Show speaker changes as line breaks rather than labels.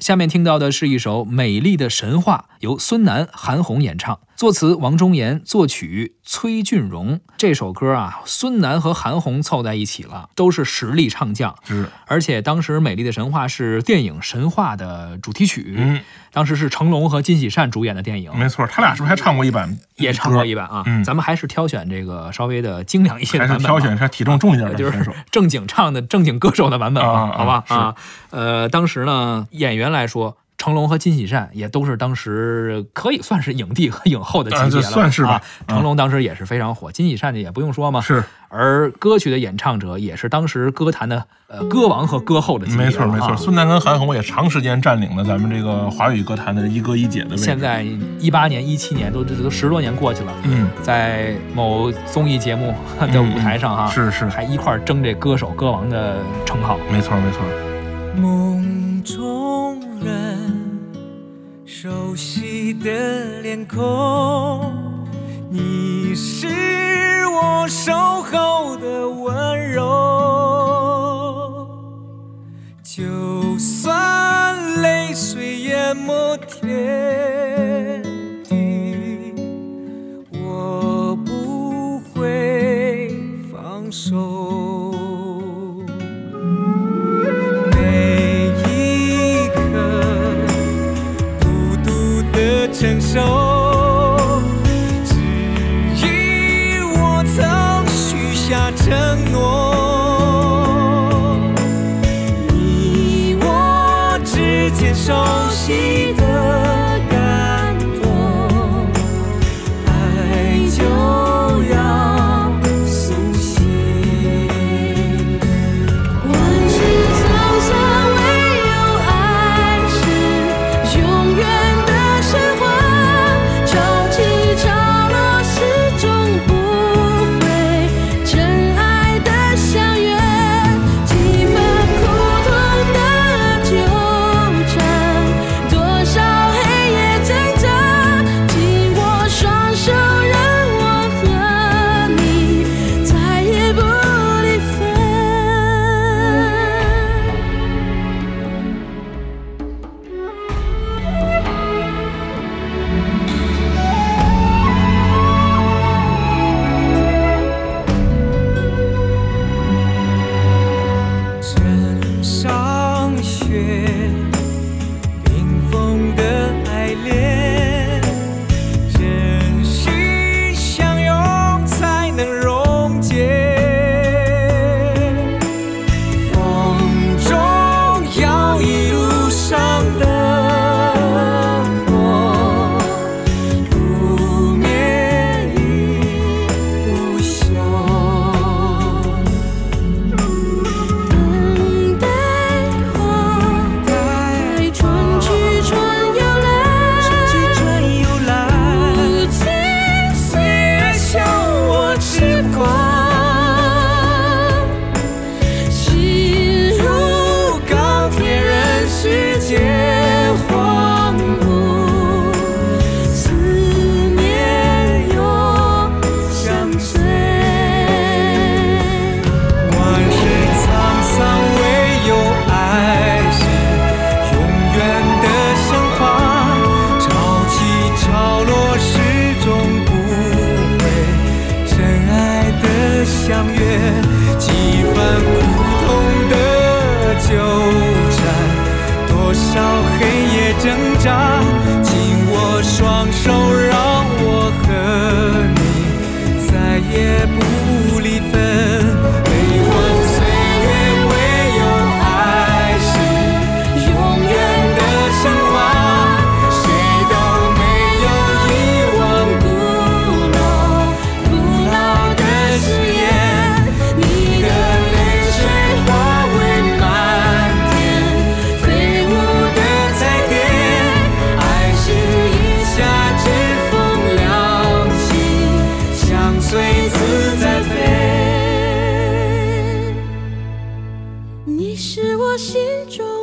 下面听到的是一首《美丽的神话》，由孙楠、韩红演唱，作词王中岩，作曲崔俊荣。这首歌啊，孙楠和韩红凑在一起了，都是实力唱将。
是，
而且当时《美丽的神话》是电影《神话》的主题曲，
嗯，
当时是成龙和金喜善主演的电影。
没错，他俩是不是还唱过一版？
也唱过一版啊。
嗯
咱们还是挑选这个稍微的精良一些的
还是
版本吧。
挑选他体重重一点的
就是。正经唱的正经歌手的版本吧，
啊啊
好吧啊，呃，当时呢，演员来说。成龙和金喜善也都是当时可以算是影帝和影后的级别了，
算是吧
成龙当时也是非常火，金喜善的也不用说嘛。
是，
而歌曲的演唱者也是当时歌坛的呃歌王和歌后的级别了
没错没错。
啊
孙楠跟韩红也长时间占领了咱们这个华语歌坛的一哥一姐的位置。
现在一八年、一七年都这都十多年过去了，
嗯，
在某综艺节目的舞台上哈，
是是，
还一块儿争这歌手歌王的称号。
没错没错。
梦熟悉的脸孔，你是我守候的温柔。就算泪水淹没天地，我不会放手。承受，只因我曾许下承诺。你我之间熟悉的
相约。几
番苦痛的纠缠，多少黑夜挣扎，紧握双手，我
心中。